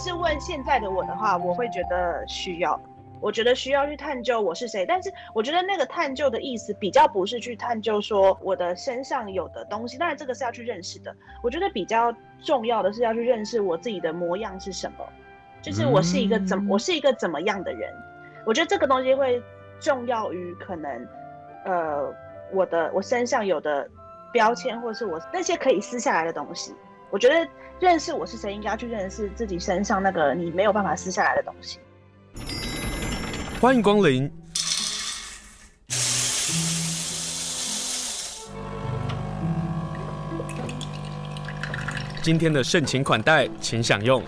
是问现在的我的话，我会觉得需要。我觉得需要去探究我是谁，但是我觉得那个探究的意思比较不是去探究说我的身上有的东西，当然这个是要去认识的。我觉得比较重要的是要去认识我自己的模样是什么，就是我是一个怎我是一个怎么样的人。我觉得这个东西会重要于可能，呃，我的我身上有的标签，或是我那些可以撕下来的东西。我觉得认识我是谁，应该要去认识自己身上那个你没有办法撕下来的东西。欢迎光临。今天的盛情款待，请享用。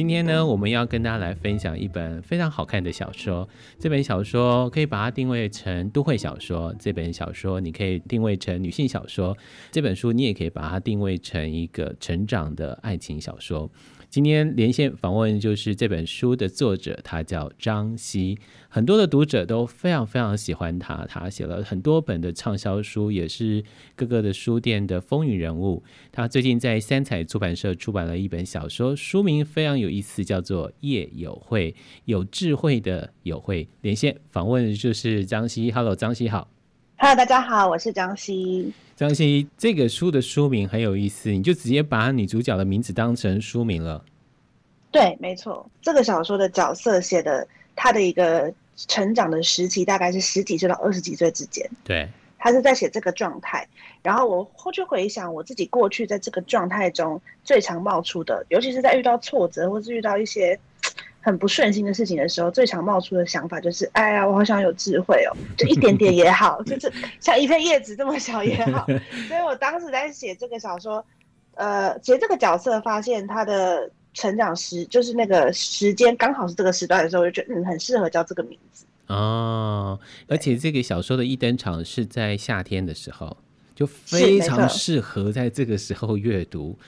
今天呢，我们要跟大家来分享一本非常好看的小说。这本小说可以把它定位成都会小说，这本小说你可以定位成女性小说，这本书你也可以把它定位成一个成长的爱情小说。今天连线访问就是这本书的作者，他叫张希，很多的读者都非常非常喜欢他，他写了很多本的畅销书，也是各个的书店的风云人物。他最近在三彩出版社出版了一本小说，书名非常有意思，叫做《夜有慧》，有智慧的有慧。连线访问就是张希，Hello，张希好。Hello，大家好，我是张希。张希，这个书的书名很有意思，你就直接把女主角的名字当成书名了。对，没错，这个小说的角色写的他的一个成长的时期，大概是十几岁到二十几岁之间。对，他是在写这个状态。然后我后去回想我自己过去在这个状态中最常冒出的，尤其是在遇到挫折或是遇到一些。很不顺心的事情的时候，最常冒出的想法就是：哎呀，我好想有智慧哦，就一点点也好，就是像一片叶子这么小也好。所以我当时在写这个小说，呃，写这个角色，发现他的成长时，就是那个时间刚好是这个时段的时候，我就觉得嗯，很适合叫这个名字。哦，而且这个小说的一登场是在夏天的时候，就非常适合在这个时候阅读。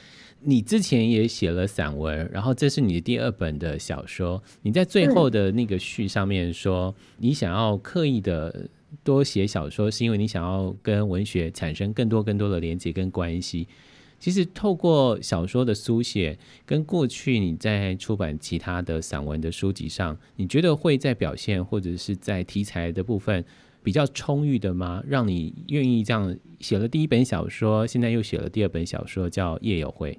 你之前也写了散文，然后这是你的第二本的小说。你在最后的那个序上面说，你想要刻意的多写小说，是因为你想要跟文学产生更多更多的连接跟关系。其实透过小说的书写，跟过去你在出版其他的散文的书籍上，你觉得会在表现或者是在题材的部分比较充裕的吗？让你愿意这样写了第一本小说，现在又写了第二本小说，叫《夜有会》。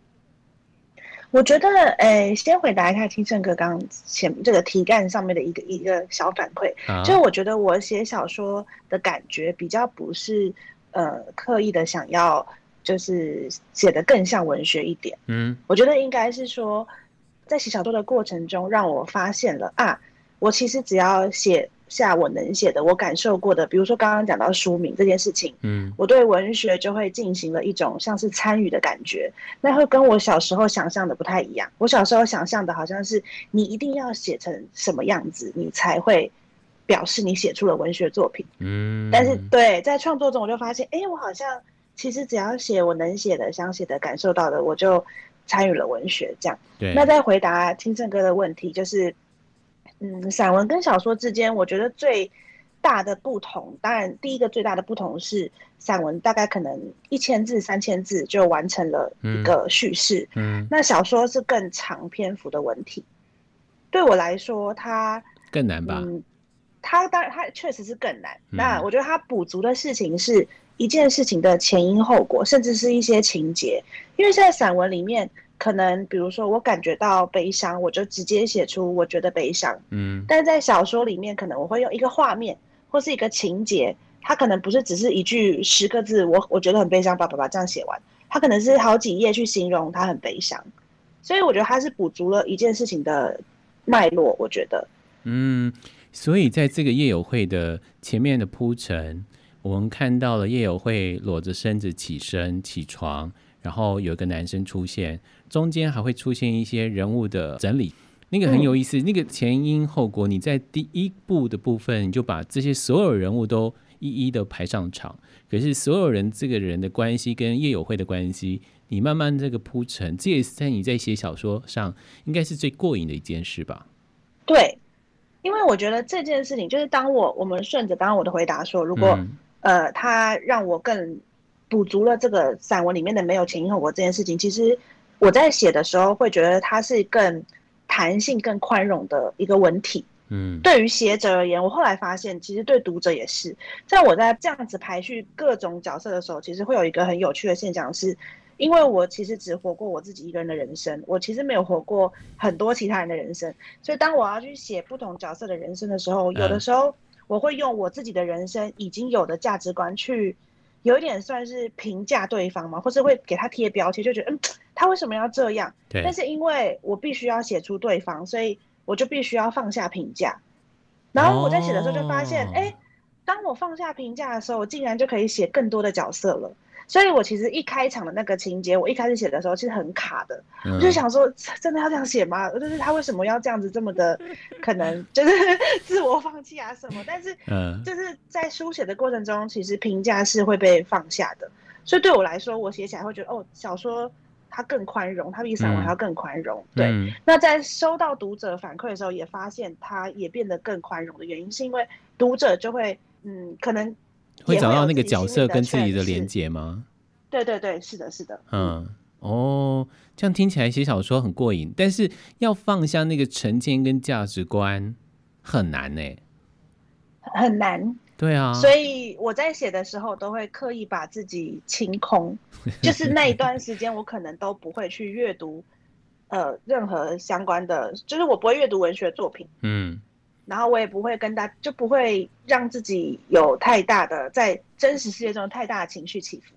我觉得，诶、欸，先回答一下清盛哥刚前这个题干上面的一个一个小反馈，啊、就是我觉得我写小说的感觉比较不是，呃，刻意的想要就是写的更像文学一点。嗯，我觉得应该是说，在写小说的过程中，让我发现了啊，我其实只要写。下我能写的，我感受过的，比如说刚刚讲到书名这件事情，嗯，我对文学就会进行了一种像是参与的感觉，那会跟我小时候想象的不太一样。我小时候想象的好像是你一定要写成什么样子，你才会表示你写出了文学作品，嗯，但是对，在创作中我就发现，哎、欸，我好像其实只要写我能写的、想写的、感受到的，我就参与了文学这样。对，那再回答听正哥的问题，就是。嗯，散文跟小说之间，我觉得最大的不同，当然第一个最大的不同是，散文大概可能一千字、三千字就完成了一个叙事，嗯，嗯，那小说是更长篇幅的文体。对我来说，它更难吧？嗯，它当然它确实是更难。那我觉得它补足的事情是一件事情的前因后果，甚至是一些情节，因为现在散文里面。可能比如说我感觉到悲伤，我就直接写出我觉得悲伤。嗯，但是在小说里面，可能我会用一个画面或是一个情节，它可能不是只是一句十个字，我我觉得很悲伤，叭叭叭这样写完，它可能是好几页去形容它很悲伤。所以我觉得它是补足了一件事情的脉络。我觉得，嗯，所以在这个夜友会的前面的铺陈，我们看到了夜友会裸着身子起身起床，然后有一个男生出现。中间还会出现一些人物的整理，那个很有意思。嗯、那个前因后果，你在第一部的部分，你就把这些所有人物都一一的排上场。可是所有人这个人的关系跟叶友会的关系，你慢慢这个铺陈，这也是在你在写小说上应该是最过瘾的一件事吧？对，因为我觉得这件事情就是当我我们顺着刚刚我的回答说，如果、嗯、呃他让我更补足了这个散文里面的没有前因后果这件事情，其实。我在写的时候会觉得它是更弹性、更宽容的一个文体。嗯，对于写者而言，我后来发现，其实对读者也是。在我在这样子排序各种角色的时候，其实会有一个很有趣的现象是，因为我其实只活过我自己一个人的人生，我其实没有活过很多其他人的人生。所以当我要去写不同角色的人生的时候，有的时候我会用我自己的人生已经有的价值观去，有一点算是评价对方嘛，或是会给他贴标签，就觉得嗯，他为什么要这样？对。但是因为我必须要写出对方，所以。我就必须要放下评价，然后我在写的时候就发现，哎、哦，当我放下评价的时候，我竟然就可以写更多的角色了。所以我其实一开场的那个情节，我一开始写的时候其实很卡的，嗯、我就想说，真的要这样写吗？就是他为什么要这样子这么的，可能就是 自我放弃啊什么？但是，就是在书写的过程中，其实评价是会被放下的。所以对我来说，我写起来会觉得，哦，小说。它更宽容，它比散文还要更宽容。嗯、对、嗯，那在收到读者反馈的时候，也发现它也变得更宽容的原因，是因为读者就会，嗯，可能会，找到那个角色跟自己的连结吗？对对对，是的，是的。嗯，哦，这样听起来写小说很过瘾，但是要放下那个成见跟价值观很难呢，很难。对啊，所以我在写的时候都会刻意把自己清空，就是那一段时间我可能都不会去阅读，呃，任何相关的，就是我不会阅读文学作品，嗯，然后我也不会跟大，就不会让自己有太大的在真实世界中太大的情绪起伏，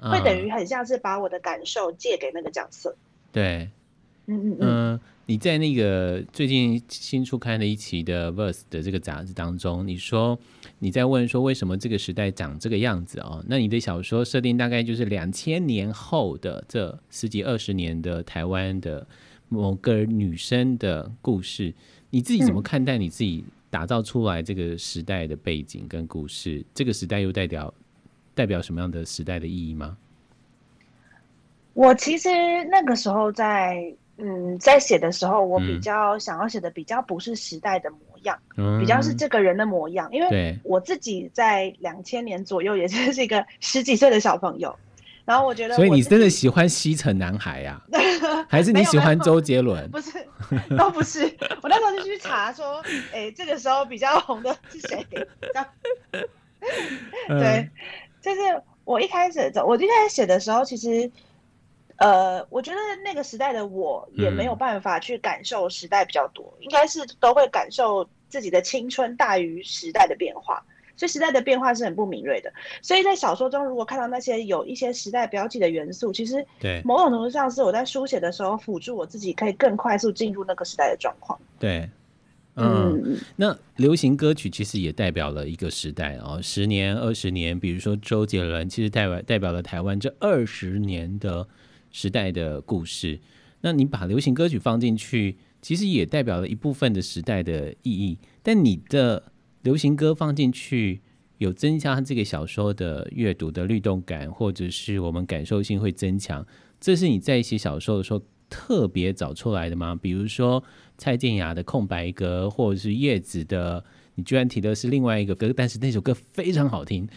嗯，会等于很像是把我的感受借给那个角色，对，嗯嗯嗯。你在那个最近新出刊的一期的《Verse》的这个杂志当中，你说你在问说为什么这个时代长这个样子哦？那你的小说设定大概就是两千年后的这十几二十年的台湾的某个女生的故事，你自己怎么看待你自己打造出来这个时代的背景跟故事？这个时代又代表代表什么样的时代的意义吗？我其实那个时候在。嗯，在写的时候，我比较想要写的比较不是时代的模样，嗯，比较是这个人的模样，因为我自己在两千年左右，也就是一个十几岁的小朋友，然后我觉得我，所以你真的喜欢西城男孩呀？啊？还是你喜欢周杰伦？不是，都不是。我那时候就去查说，哎、欸，这个时候比较红的是谁？对，就是我一开始我一开始写的时候，其实。呃，我觉得那个时代的我也没有办法去感受时代比较多，嗯、应该是都会感受自己的青春大于时代的变化，所以时代的变化是很不敏锐的。所以在小说中，如果看到那些有一些时代标记的元素，其实对某种程度上是我在书写的时候辅助我自己可以更快速进入那个时代的状况。对，嗯，嗯，那流行歌曲其实也代表了一个时代哦，十年、二十年，比如说周杰伦，其实代表代表了台湾这二十年的。时代的故事，那你把流行歌曲放进去，其实也代表了一部分的时代的意义。但你的流行歌放进去，有增加这个小说的阅读的律动感，或者是我们感受性会增强。这是你在写小说的时候特别找出来的吗？比如说蔡健雅的空白格，或者是叶子的，你居然提的是另外一个歌，但是那首歌非常好听。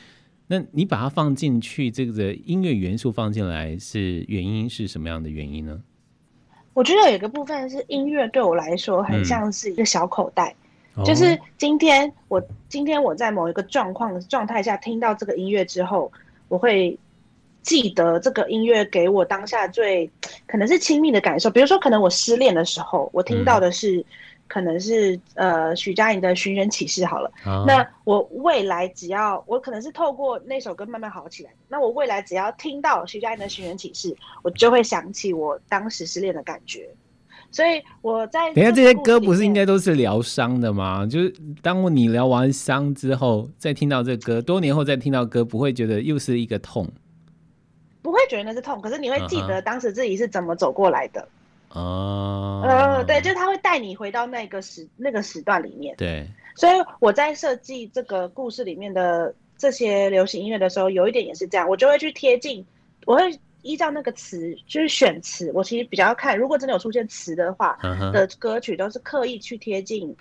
那你把它放进去，这个音乐元素放进来，是原因是什么样的原因呢？我觉得有一个部分是音乐对我来说很像是一个小口袋，就是今天我今天我在某一个状况状态下听到这个音乐之后，我会记得这个音乐给我当下最可能是亲密的感受。比如说，可能我失恋的时候，我听到的是。嗯可能是呃许佳莹的《寻人启事》好了，哦，那我未来只要我可能是透过那首歌慢慢好起来，那我未来只要听到许佳莹的《寻人启事》，我就会想起我当时失恋的感觉。所以我在等下这些歌不是应该都是疗伤的吗？就是当你疗完伤之后，再听到这歌，多年后再听到歌，不会觉得又是一个痛？不会觉得那是痛，可是你会记得当时自己是怎么走过来的。哦，呃，对，就是他会带你回到那个时那个时段里面。对，所以我在设计这个故事里面的这些流行音乐的时候，有一点也是这样，我就会去贴近，我会依照那个词，就是选词。我其实比较看，如果真的有出现词的话，的歌曲都是刻意去贴近，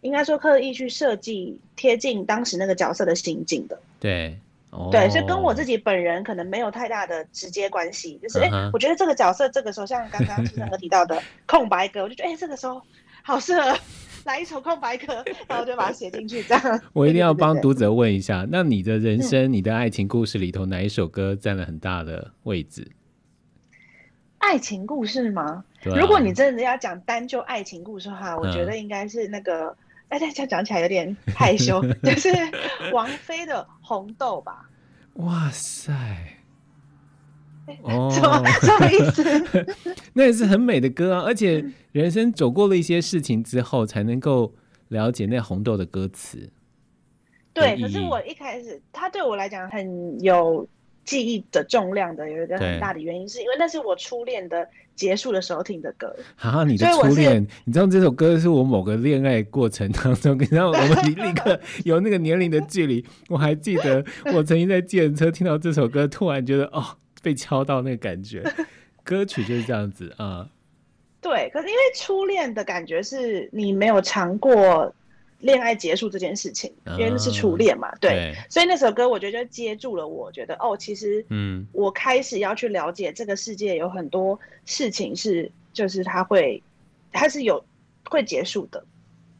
应该说刻意去设计贴近当时那个角色的心境的。对。哦，对，所以跟我自己本人可能没有太大的直接关系，就是哎、欸，我觉得这个角色这个时候，像刚刚清盛哥提到的 空白格，我就觉得哎、欸，这个时候好适合来一首空白格，然后就把它写进去，这样。我一定要帮读者问一下，那你的人生、嗯、你的爱情故事里头，哪一首歌占了很大的位置？爱情故事吗？啊、如果你真的要讲单就爱情故事的话，我觉得应该是那个，哎、嗯，大家讲起来有点害羞，就是王菲的《红豆》吧。哇塞！哦，什么什么意思？那也是很美的歌啊，而且人生走过了一些事情之后，才能够了解那红豆的歌词。对，可是我一开始，它对我来讲很有。记忆的重量的有一个很大的原因，是因为那是我初恋的结束的时候听的歌。啊，你的初恋？你知道这首歌是我某个恋爱过程当中，你知道我们立刻有那个年龄的距离。我还记得我曾经在计程车听到这首歌，突然觉得哦，被敲到那个感觉。歌曲就是这样子啊。对，可是因为初恋的感觉是你没有尝过。恋爱结束这件事情，因为那是初恋嘛，对，对，所以那首歌我觉得就接住了我，觉得哦，其实，嗯，我开始要去了解这个世界有很多事情是，就是它会，它是有会结束的，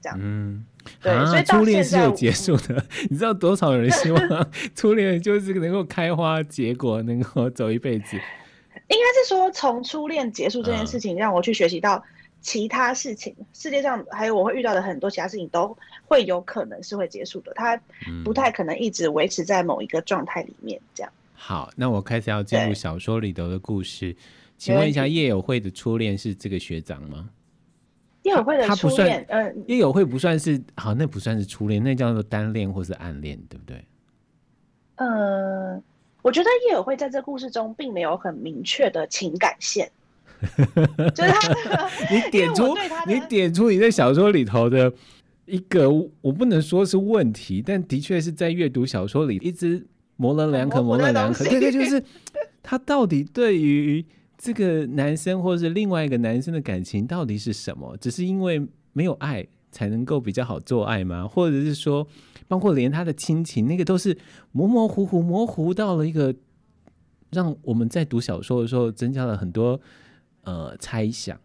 这样，嗯，对，啊、所以初恋是有结束的，你知道多少人希望 初恋就是能够开花结果，能够走一辈子？应该是说，从初恋结束这件事情，让我去学习到。其他事情，世界上还有我会遇到的很多其他事情，都会有可能是会结束的。它不太可能一直维持在某一个状态里面，这样。好，那我开始要进入小说里头的故事。请问一下，叶友会的初恋是这个学长吗？叶有会的初恋，嗯，夜友会不算是，好，那不算是初恋，那叫做单恋或是暗恋，对不对？呃，我觉得叶友会在这故事中并没有很明确的情感线。就是他，你点出你点出你在小说里头的一个，我不能说是问题，但的确是在阅读小说里一直模棱两可，模棱两可。对对，就是他到底对于这个男生或是另外一个男生的感情到底是什么？只是因为没有爱才能够比较好做爱吗？或者是说，包括连他的亲情，那个都是模模糊糊、模糊到了一个，让我们在读小说的时候增加了很多。呃，猜想，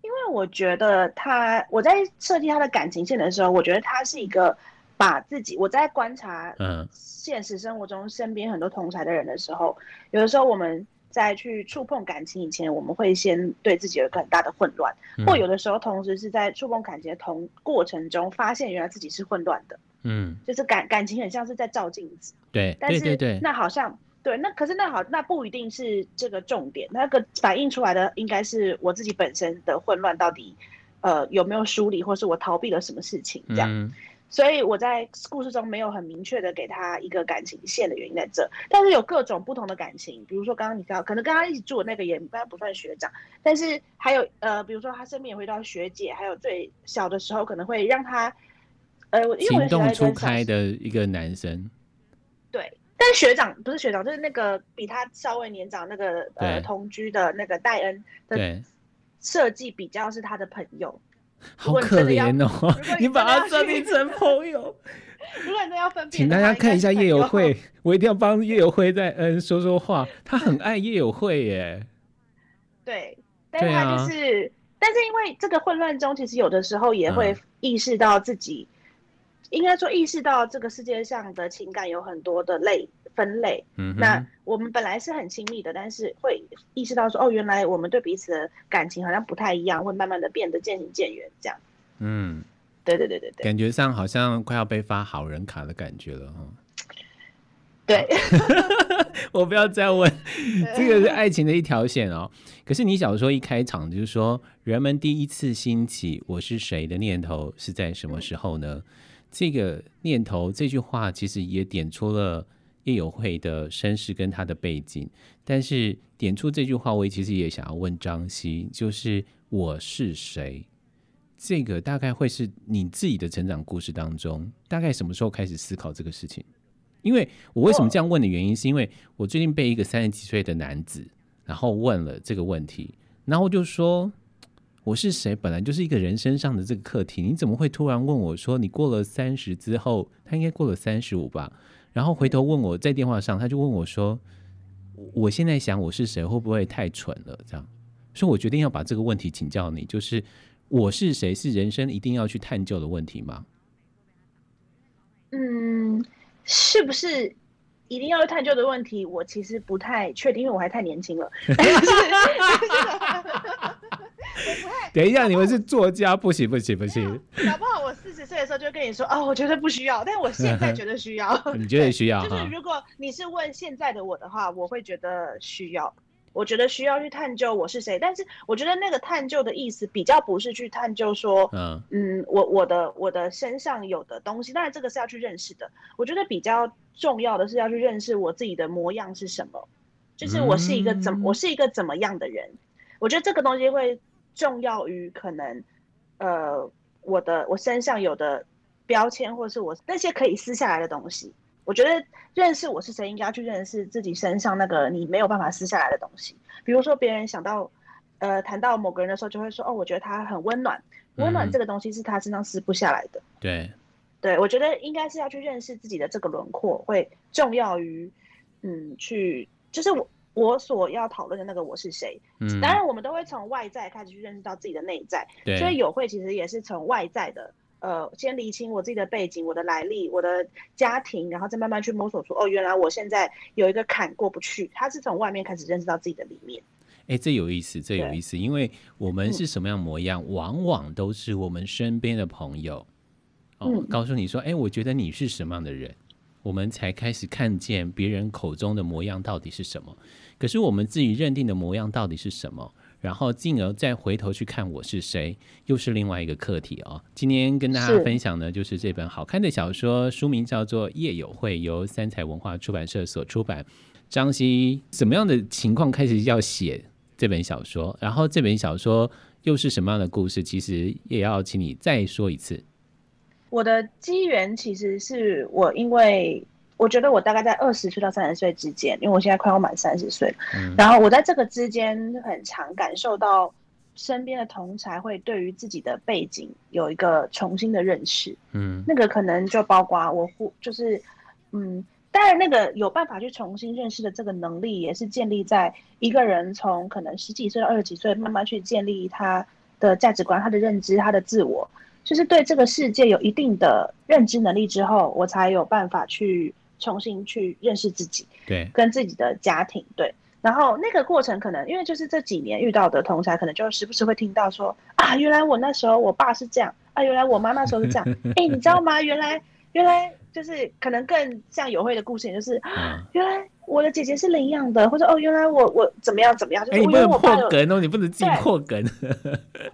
因为我觉得他，我在设计他的感情线的时候，我觉得他是一个把自己，我在观察，嗯，现实生活中身边很多同才的人的时候，有的时候我们在去触碰感情以前，我们会先对自己有一个很大的混乱，嗯，或有的时候同时是在触碰感情的同过程中，发现原来自己是混乱的，嗯，就是感感情很像是在照镜子，对，但是对对对，那好像。对，那可是那好，那不一定是这个重点。那个反映出来的应该是我自己本身的混乱，到底呃有没有梳理，或是我逃避了什么事情这样。嗯。所以我在故事中没有很明确的给他一个感情线的原因在这，但是有各种不同的感情，比如说刚刚你知道，可能跟他一起住的那个也应该不算学长，但是还有呃，比如说他身边也会遇到学姐，还有最小的时候可能会让他呃因为情动初开的一个男生，对。但学长不是学长，就是那个比他稍微年长那个呃同居的那个戴恩的设计比较是他的朋友，好可怜哦！你把他设定成朋友，如果你要分辨，请大家看一下叶友会，我一定要帮叶友会在嗯说说话，他很爱叶友会耶。对，但是他就是，啊、但是因为这个混乱中，其实有的时候也会意识到自己。嗯应该说，意识到这个世界上的情感有很多的类分类。嗯，那我们本来是很亲密的，但是会意识到说，哦，原来我们对彼此的感情好像不太一样，会慢慢的变得渐行渐远，这样。嗯，对对对对对，感觉上好像快要被发好人卡的感觉了哈。对，我不要再问，这个是爱情的一条线哦。可是你小说一开场就是说，人们第一次兴起“我是谁”的念头是在什么时候呢？嗯这个念头，这句话其实也点出了叶友会的身世跟他的背景。但是点出这句话，我其实也想要问张希，就是我是谁？这个大概会是你自己的成长故事当中，大概什么时候开始思考这个事情？因为我为什么这样问的原因，是因为我最近被一个三十几岁的男子，然后问了这个问题，然后就说。我是谁？本来就是一个人身上的这个课题，你怎么会突然问我说，你过了三十之后，他应该过了三十五吧？然后回头问我在电话上，他就问我说：“我现在想我是谁，会不会太蠢了？”这样，所以我决定要把这个问题请教你，就是我是谁是人生一定要去探究的问题吗？嗯，是不是？一定要探究的问题，我其实不太确定，因为我还太年轻了。等一下，你们是作家，不行不行不行。跟你说，哦，我觉得不需要，但我现在觉得需要。你觉得需要？就是如果你是问现在的我的话，我会觉得需要。我觉得需要去探究我是谁，但是我觉得那个探究的意思比较不是去探究说，嗯嗯，我我的我的身上有的东西，当然这个是要去认识的。我觉得比较重要的是要去认识我自己的模样是什么，就是我是一个怎我是一个怎么样的人。我觉得这个东西会重要于可能，呃，我的我身上有的标签，或者是我那些可以撕下来的东西。我觉得认识我是谁，应该要去认识自己身上那个你没有办法撕下来的东西。比如说，别人想到，呃，谈到某个人的时候，就会说：“哦，我觉得他很温暖。”温暖这个东西是他身上撕不下来的。对，对，我觉得应该是要去认识自己的这个轮廓，会重要于，嗯，去就是我我所要讨论的那个我是谁。嗯，当然，我们都会从外在开始去认识到自己的内在。对，所以友会其实也是从外在的。呃，先理清我自己的背景、我的来历、我的家庭，然后再慢慢去摸索出，哦，原来我现在有一个坎过不去。他是从外面开始认识到自己的里面。哎，这有意思，这有意思，因为我们是什么样模样，嗯、往往都是我们身边的朋友哦，嗯、告诉你说，哎，我觉得你是什么样的人，我们才开始看见别人口中的模样到底是什么。可是我们自己认定的模样到底是什么？然后进而再回头去看我是谁，又是另外一个课题哦。今天跟大家分享的就是这本好看的小说，书名叫做《夜友会》，由三彩文化出版社所出版。张希，什么样的情况开始要写这本小说？然后这本小说又是什么样的故事？其实也要请你再说一次。我的机缘其实是我因为。我觉得我大概在二十岁到三十岁之间，因为我现在快要满三十岁了。嗯，然后我在这个之间很常感受到身边的同才会对于自己的背景有一个重新的认识。嗯，那个可能就包括我，就是嗯，当然那个有办法去重新认识的这个能力，也是建立在一个人从可能十几岁到二十几岁慢慢去建立他的价值观、他的认知、他的自我，就是对这个世界有一定的认知能力之后，我才有办法去。重新去认识自己，对，跟自己的家庭，对，然后那个过程可能因为就是这几年遇到的同才，可能就时不时会听到说啊，原来我那时候我爸是这样啊，原来我妈那时候是这样，哎、欸，你知道吗？原来原来就是可能更像友会的故事，就是、啊、原来我的姐姐是领养的，或者哦，原来我我怎么样怎么样，就是我因为我爸有、欸、你不能破梗哦，你不能自己破梗，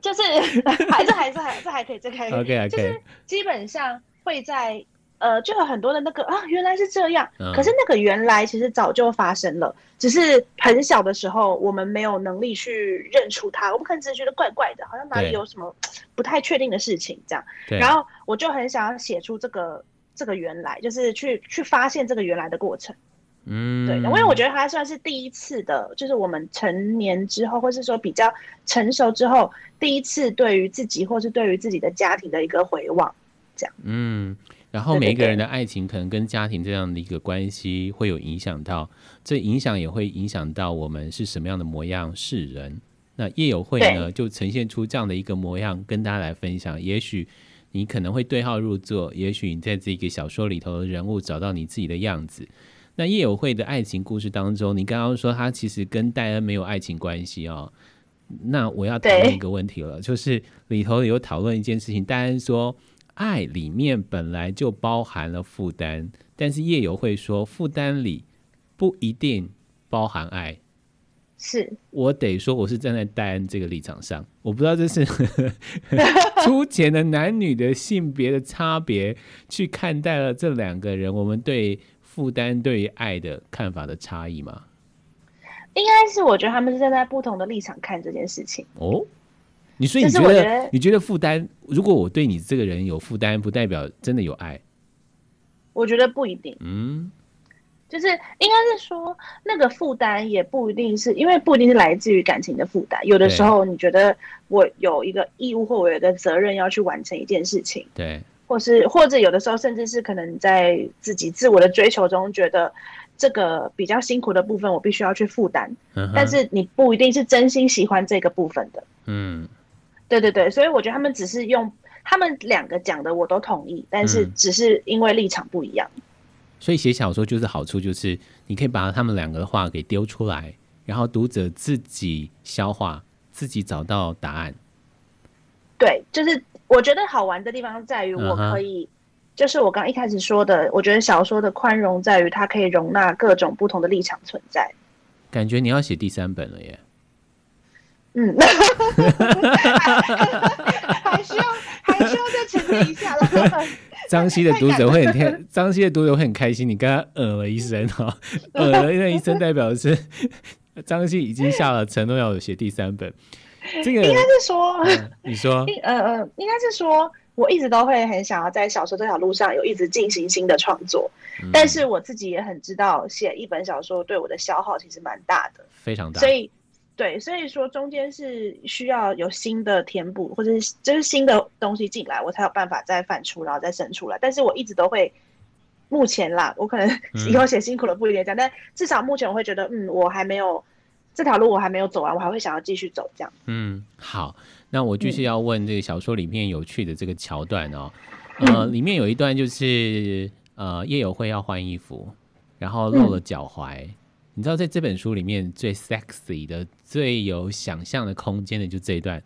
就是 还是还是还是还可以这可以，OK OK，就是基本上会在。呃，就有很多的那个啊，原来是这样。可是那个原来其实早就发生了，只是很小的时候我们没有能力去认出它，我们可能只是觉得怪怪的，好像哪里有什么不太确定的事情这样。然后我就很想要写出这个这个原来，就是去去发现这个原来的过程。嗯，对，因为我觉得它算是第一次的，就是我们成年之后，或是说比较成熟之后，第一次对于自己或是对于自己的家庭的一个回望，这样。嗯。然后每一个人的爱情可能跟家庭这样的一个关系会有影响到，这影响也会影响到我们是什么样的模样是人。那叶友会呢，就呈现出这样的一个模样跟大家来分享。也许你可能会对号入座，也许你在这个小说里头的人物找到你自己的样子。那叶友会的爱情故事当中，你刚刚说他其实跟戴恩没有爱情关系哦。那我要讨论一个问题了，就是里头有讨论一件事情，戴恩说。爱里面本来就包含了负担，但是叶有会说负担里不一定包含爱。是我得说，我是站在戴恩这个立场上，我不知道这是 粗浅的男女的性别的差别去看待了这两个人，我们对负担对于爱的看法的差异吗？应该是，我觉得他们是站在不同的立场看这件事情。哦。你所以你觉得，你觉得负担？如果我对你这个人有负担，不代表真的有爱。我觉得不一定。嗯，就是应该是说，那个负担也不一定是因为不一定是来自于感情的负担。有的时候，你觉得我有一个义务或我有一个责任要去完成一件事情。对。或是或者有的时候甚至是可能在自己自我的追求中，觉得这个比较辛苦的部分我必须要去负担，嗯、但是你不一定是真心喜欢这个部分的。嗯，对对对，所以我觉得他们只是用他们两个讲的我都同意，但是只是因为立场不一样。嗯、所以写小说就是好处就是你可以把他们两个的话给丢出来，然后读者自己消化，自己找到答案。对，就是我觉得好玩的地方在于，我可以，uh. 就是我刚一开始说的，我觉得小说的宽容在于它可以容纳各种不同的立场存在。感觉你要写第三本了耶？嗯，还需要还需要再沉淀一下了。张希的读者会很开，张希的读者会很开心。你跟他呃了一声哈，呃了那一声代表的是张希已经下了承诺要写第三本。这个应该是说，嗯、你说，呃呃，应该是说，我一直都会很想要在小说这条路上有一直进行新的创作，嗯、但是我自己也很知道，写一本小说对我的消耗其实蛮大的，非常大。所以，对，所以说中间是需要有新的填补，或者是就是新的东西进来，我才有办法再反出，然后再生出来。但是我一直都会，目前啦，我可能 以后写辛苦了不一定这样，嗯、但至少目前我会觉得，嗯，我还没有。这条路我还没有走完，我还会想要继续走这样。嗯，好，那我继续要问这个小说里面有趣的这个桥段哦。嗯、呃，里面有一段就是呃叶有慧要换衣服，然后露了脚踝。嗯、你知道在这本书里面最 sexy 的、最有想象的空间的就这一段。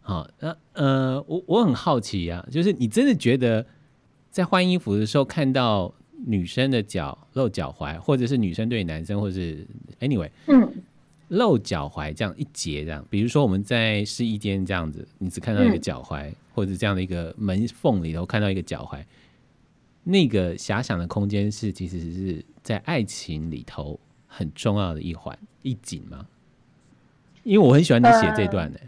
好，那呃我我很好奇啊，就是你真的觉得在换衣服的时候看到女生的脚露脚踝，或者是女生对男生，或者是 anyway，嗯。露脚踝这样一截这样，比如说我们在试衣间这样子，你只看到一个脚踝，或者这样的一个门缝里头看到一个脚踝，那个遐想的空间是其实是在爱情里头很重要的一环一景吗？因为我很喜欢你写这段呢、欸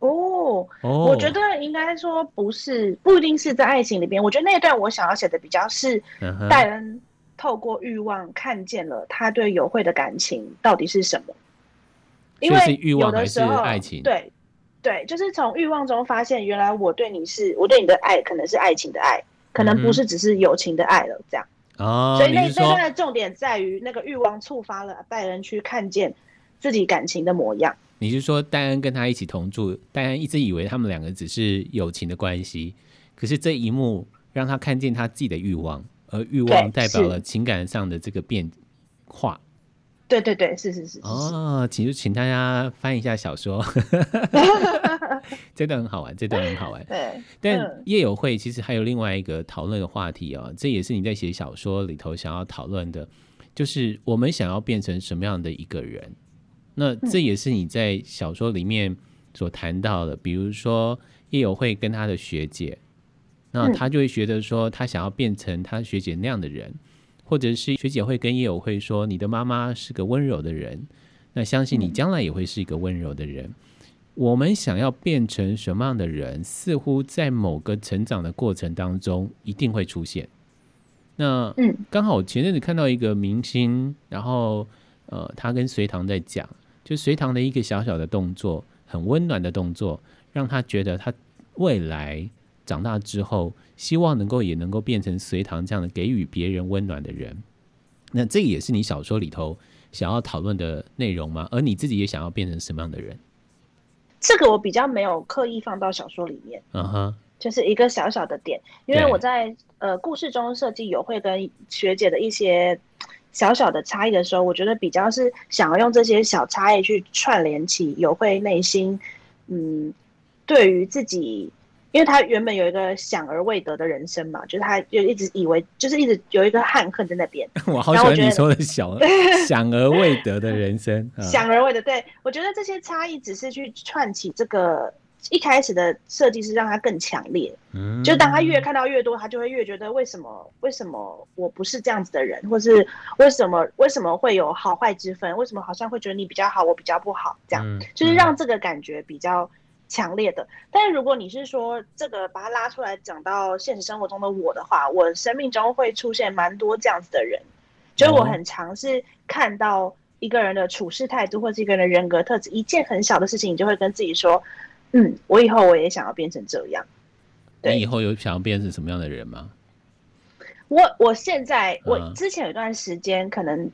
呃。哦，哦我觉得应该说不是，不一定是在爱情里边。我觉得那一段我想要写的比较是戴恩透过欲望看见了他对友慧的感情到底是什么。因为欲望还是爱情，对，对，就是从欲望中发现，原来我对你是，我对你的爱可能是爱情的爱，可能不是只是友情的爱了，这样。哦，所以那那段的重点在于那个欲望触发了戴恩去看见自己感情的模样。你是说戴恩跟他一起同住，戴恩一直以为他们两个只是友情的关系，可是这一幕让他看见他自己的欲望，而欲望代表了情感上的这个变化。对对对，是是是，是哦，请就请大家翻一下小说，这段很好玩，这段很好玩。对，但叶友会其实还有另外一个讨论的话题哦，这也是你在写小说里头想要讨论的，就是我们想要变成什么样的一个人？那这也是你在小说里面所谈到的，比如说叶友会跟他的学姐，那他就会觉得说他想要变成他学姐那样的人。或者是学姐会跟叶有会说：“你的妈妈是个温柔的人，那相信你将来也会是一个温柔的人。”我们想要变成什么样的人，似乎在某个成长的过程当中一定会出现。那嗯，刚好前阵子看到一个明星，然后呃，他跟隋唐在讲，就隋唐的一个小小的动作，很温暖的动作，让他觉得他未来长大之后。希望能够也能够变成隋唐这样的给予别人温暖的人，那这也是你小说里头想要讨论的内容吗？而你自己也想要变成什么样的人？这个我比较没有刻意放到小说里面，嗯哼、uh，huh. 就是一个小小的点，因为我在呃故事中设计有会跟学姐的一些小小的差异的时候，我觉得比较是想要用这些小差异去串联起有会内心，嗯，对于自己。因为他原本有一个想而未得的人生嘛，就是他就一直以为，就是一直有一个憾恨在那边。我好喜欢你说的“想想而未得的人生”，想而未得。对，我觉得这些差异只是去串起这个一开始的设计，是让他更强烈。嗯，就当他越看到越多，他就会越觉得为什么为什么我不是这样子的人，或是为什么为什么会有好坏之分？为什么好像会觉得你比较好，我比较不好？这样，嗯，就是让这个感觉比较。强烈的，但是如果你是说这个把它拉出来讲到现实生活中的我的话，我生命中会出现蛮多这样子的人，就是我很尝试看到一个人的处事态度或者一个人的人格特质，一件很小的事情，你就会跟自己说，嗯，我以后我也想要变成这样。你以后有想要变成什么样的人吗？我我现在我之前有一段时间可能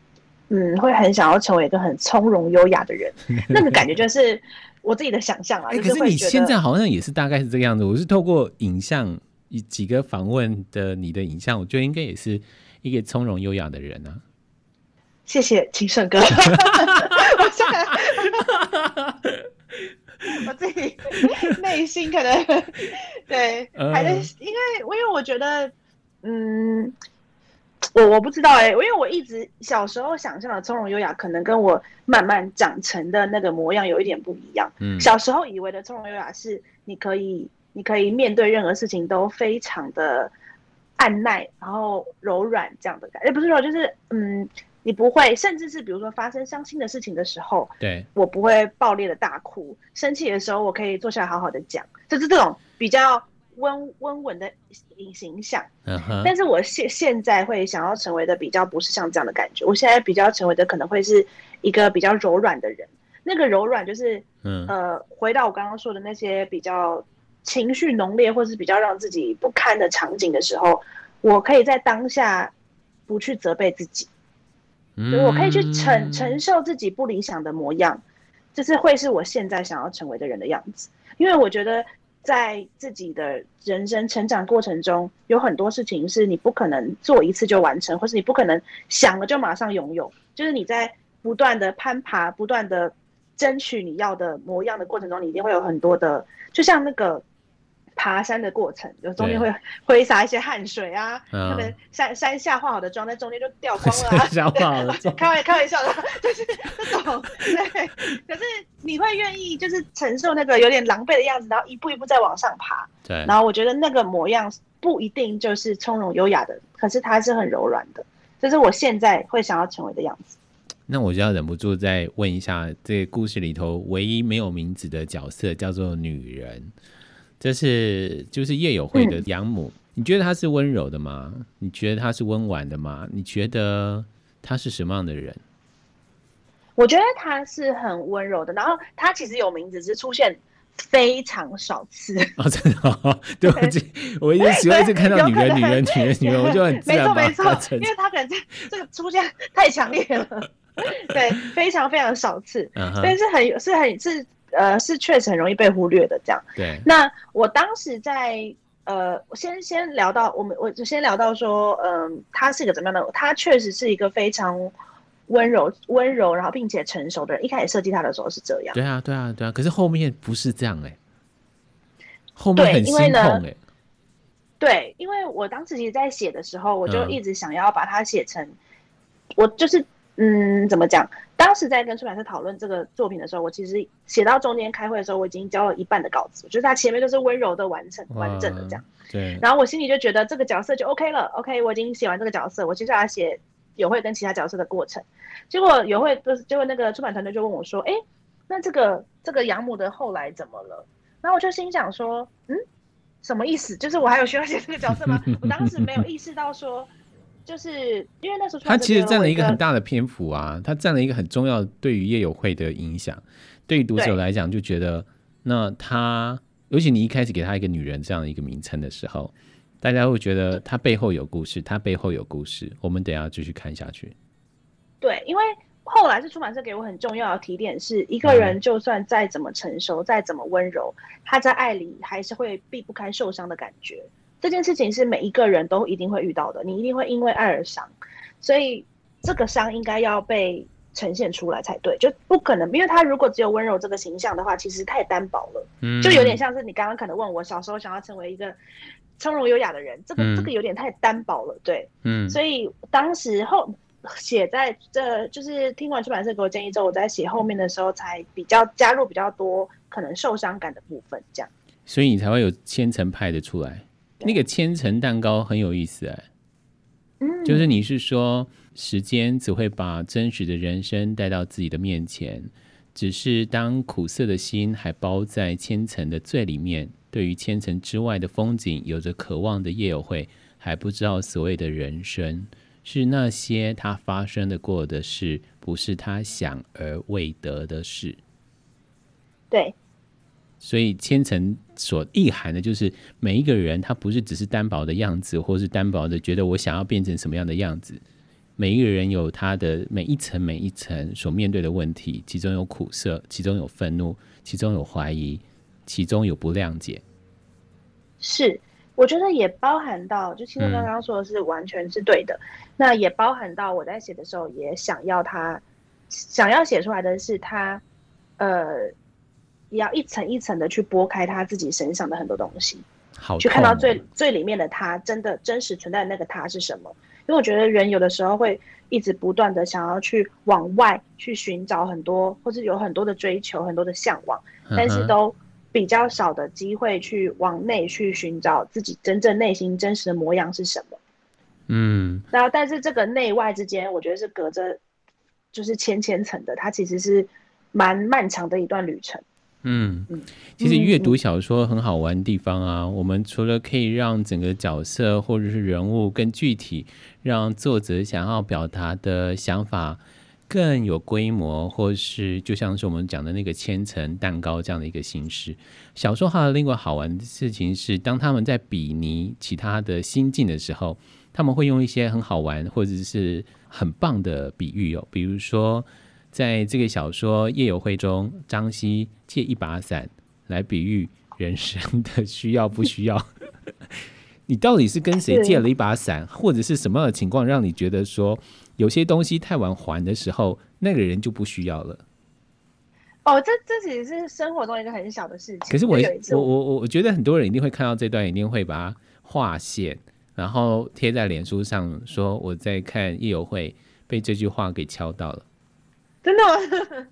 嗯会很想要成为一个很从容优雅的人，那个感觉就是我自己的想象啊。哎、欸，可是你现在好像也是大概是这个样子。我是透过影像以几个访问的你的影像，我觉得应该也是一个从容优雅的人啊。谢谢秦胜哥，我现在我自己内心可能对还在，因为因为我觉得。嗯，我我不知道哎、欸，因为我一直小时候想象的从容优雅，可能跟我慢慢长成的那个模样有一点不一样。嗯，小时候以为的从容优雅是你可以，你可以面对任何事情都非常的按耐，然后柔软这样的感觉。哎，不是说就是嗯，你不会，甚至是比如说发生伤心的事情的时候，对，我不会爆裂的大哭；生气的时候，我可以坐下来好好的讲，就是这种比较。温温文的形象，uh huh. 但是我现现在会想要成为的比较不是像这样的感觉，我现在比较成为的可能会是一个比较柔软的人。那个柔软就是，嗯、呃，回到我刚刚说的那些比较情绪浓烈或是比较让自己不堪的场景的时候，我可以在当下不去责备自己，我可以去承承受自己不理想的模样，就是会是我现在想要成为的人的样子，因为我觉得。在自己的人生成长过程中，有很多事情是你不可能做一次就完成，或是你不可能想了就马上拥有。就是你在不断的攀爬、不断的争取你要的模样的过程中，你一定会有很多的，就像那个。爬山的过程，就中间会挥洒一些汗水啊，可能山山下化好的妆在中间就掉光了啊。开玩开玩笑的，就是这种对。可是你会愿意就是承受那个有点狼狈的样子，然后一步一步再往上爬。对。然后我觉得那个模样不一定就是从容优雅的，可是它是很柔软的，这是我现在会想要成为的样子。那我就要忍不住再问一下，这个故事里头唯一没有名字的角色叫做女人。这是就是叶友慧的养母，嗯、你觉得她是温柔的吗？你觉得她是温婉的吗？你觉得她是什么样的人？我觉得她是很温柔的，然后她其实有名字，只是出现非常少次。哦，真的、哦，对不起，我一直喜欢一直看到女人、女人、女人、女人，我就很自然没错没错。因为她可能这这个出现太强烈了，对，非常非常少次，但是很是很是。呃，是确实很容易被忽略的这样。对。那我当时在呃，先先聊到我们，我就先聊到说，嗯、呃，他是一个怎么样的？他确实是一个非常温柔、温柔，然后并且成熟的人。一开始设计他的时候是这样。对啊，对啊，对啊。可是后面不是这样哎、欸，后面很心痛哎、欸。对，因为我当时其实在写的时候，我就一直想要把它写成，嗯、我就是。嗯，怎么讲？当时在跟出版社讨论这个作品的时候，我其实写到中间开会的时候，我已经交了一半的稿子，就是他前面都是温柔的完成完整的这样。对。然后我心里就觉得这个角色就 OK 了，OK，我已经写完这个角色，我接下来写有慧跟其他角色的过程。结果有慧就是，结果那个出版团队就问我说：“哎，那这个这个养母的后来怎么了？”然后我就心想说：“嗯，什么意思？就是我还有需要写这个角色吗？”我当时没有意识到说。就是因为那时候他其实占了一个很大的篇幅啊，他占了一个很重要对于夜友会的影响。对于读者来讲，就觉得那他，尤其你一开始给他一个女人这样的一个名称的时候，大家会觉得他背后有故事，他背后有故事。我们等一下继续看下去。对，因为后来是出版社给我很重要的提点，是一个人就算再怎么成熟，再怎么温柔，他在爱里还是会避不开受伤的感觉。这件事情是每一个人都一定会遇到的，你一定会因为爱而伤，所以这个伤应该要被呈现出来才对，就不可能，因为他如果只有温柔这个形象的话，其实太单薄了，嗯，就有点像是你刚刚可能问我小时候想要成为一个从容优雅的人，这个这个有点太单薄了，对，嗯，所以当时后写在这就是听完出版社给我建议之后，我在写后面的时候才比较加入比较多可能受伤感的部分，这样，所以你才会有千层派的出来。那个千层蛋糕很有意思哎，嗯，就是你是说时间只会把真实的人生带到自己的面前，只是当苦涩的心还包在千层的最里面，对于千层之外的风景有着渴望的夜友会，还不知道所谓的人生是那些他发生的过的事，不是他想而未得的事。对，所以千层。所意涵的就是每一个人他不是只是单薄的样子，或是单薄的觉得我想要变成什么样的样子。每一个人有他的每一层每一层所面对的问题，其中有苦涩，其中有愤怒，其中有怀疑，其中有不谅解。是，我觉得也包含到，就青春刚刚说的是完全是对的。那也包含到我在写的时候，也想要他想要写出来的是他，呃，也要一层一层的去拨开他自己身上的很多东西，好，去看到最最里面的他，真的真实存在的那个他是什么。因为我觉得人有的时候会一直不断的想要去往外去寻找很多，或是有很多的追求、很多的向往，但是都比较少的机会去往内去寻找自己真正内心真实的模样是什么。嗯，然后但是这个内外之间，我觉得是隔着就是千千层的，它其实是蛮漫长的一段旅程。嗯，其实阅读小说很好玩的地方啊，我们除了可以让整个角色或者是人物更具体，让作者想要表达的想法更有规模，或是就像是我们讲的那个千层蛋糕这样的一个形式。小说还有另外好玩的事情是，当他们在比拟其他的心境的时候，他们会用一些很好玩或者是很棒的比喻哦，比如说。在这个小说《夜游会》中，张希借一把伞来比喻人生的需要不需要？你到底是跟谁借了一把伞，或者是什么样的情况让你觉得说有些东西太晚还的时候，那个人就不需要了？哦，这这其实是生活中一个很小的事情。可是我我我我我觉得很多人一定会看到这段，一定会把它划线，然后贴在脸书上，说我在看《夜游会》，被这句话给敲到了。真的吗？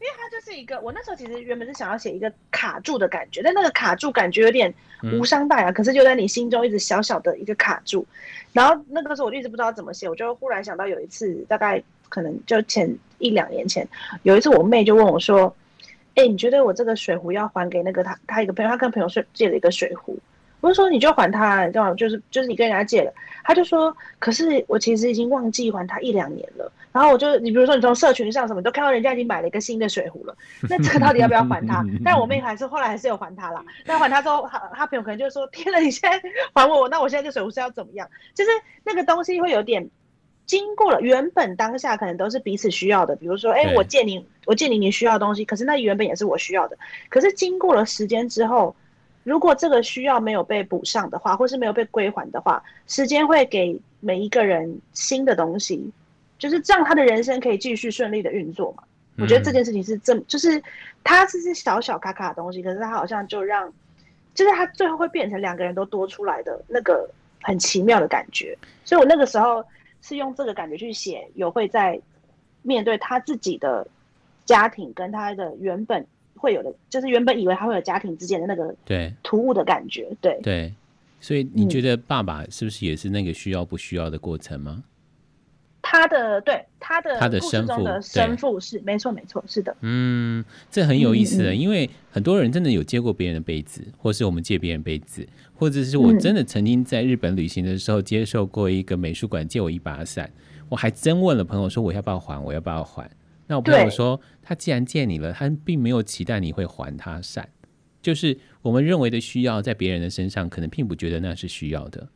因为它就是一个，我那时候其实原本是想要写一个卡住的感觉，但那个卡住感觉有点无伤大雅，嗯，可是就在你心中一直小小的一个卡住。然后那个时候我就一直不知道怎么写，我就忽然想到有一次，大概可能就前一两年前，有一次我妹就问我说：“哎，你觉得我这个水壶要还给那个他他一个朋友，他跟朋友借了一个水壶。”我就说，你就还他，你知道吗？就是就是你跟人家借了，他就说，可是我其实已经忘记还他一两年了。然后我就，你比如说你从社群上什么都看到人家已经买了一个新的水壶了，那这个到底要不要还他？但我妹还是后来还是有还他啦。但还他之后，他他朋友可能就说，天了，你现在还我，那我现在这水壶是要怎么样？就是那个东西会有点经过了，原本当下可能都是彼此需要的，比如说，哎，我借你，我借你你需要的东西，可是那原本也是我需要的，可是经过了时间之后。如果这个需要没有被补上的话，或是没有被归还的话，时间会给每一个人新的东西，就是这样，他的人生可以继续顺利的运作嘛。我觉得这件事情是这么，就是他是是小小卡卡的东西，可是他好像就让，就是他最后会变成两个人都多出来的那个很奇妙的感觉。所以我那个时候是用这个感觉去写，有会在面对他自己的家庭跟他的原本。会有的，就是原本以为他会有家庭之间的那个对突兀的感觉，对对，所以你觉得爸爸是不是也是那个需要不需要的过程吗？他的对他的他的生父的生父是没错没错是的，嗯，这很有意思的，因为很多人真的有接过别人的杯子，或是我们借别人杯子，或者是我真的曾经在日本旅行的时候接受过一个美术馆借我一把伞，我还真问了朋友说我要不要还，我要不要还？那我朋友说，他既然借你了，他并没有期待你会还他伞。就是我们认为的需要，在别人的身上，可能并不觉得那是需要的。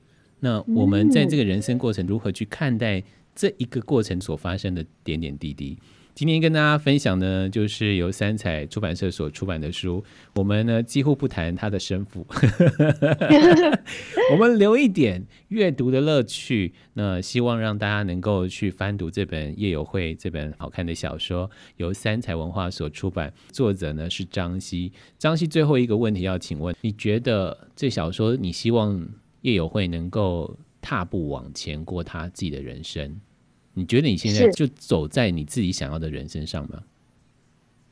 那我们在这个人生过程，如何去看待这一个过程所发生的点点滴滴？今天跟大家分享呢，就是由三彩出版社所出版的书。我们呢几乎不谈他的生父，我们留一点阅读的乐趣。那希望让大家能够去翻读这本《夜友会》这本好看的小说，由三彩文化所出版，作者呢是张希。张希，最后一个问题要请问，你觉得这小说你希望夜友会能够踏步往前过他自己的人生？你觉得你现在就走在你自己想要的人生上吗？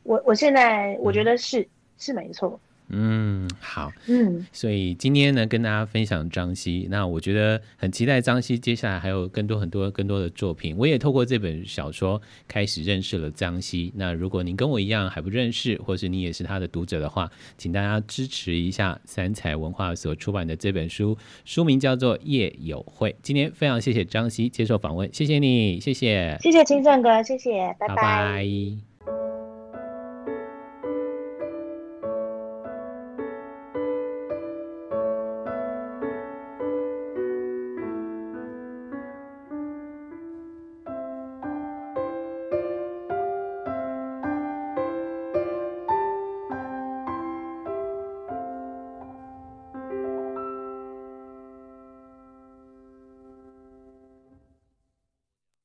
我我现在我觉得是、嗯、是没错。嗯，好，嗯，所以今天呢，跟大家分享张西，那我觉得很期待张西接下来还有更多很多更多的作品。我也透过这本小说开始认识了张西。那如果您跟我一样还不认识，或是你也是他的读者的话，请大家支持一下三彩文化所出版的这本书，书名叫做《夜有会》。今天非常谢谢张西接受访问，谢谢你，谢谢，谢谢青正哥，谢谢，拜拜。拜拜。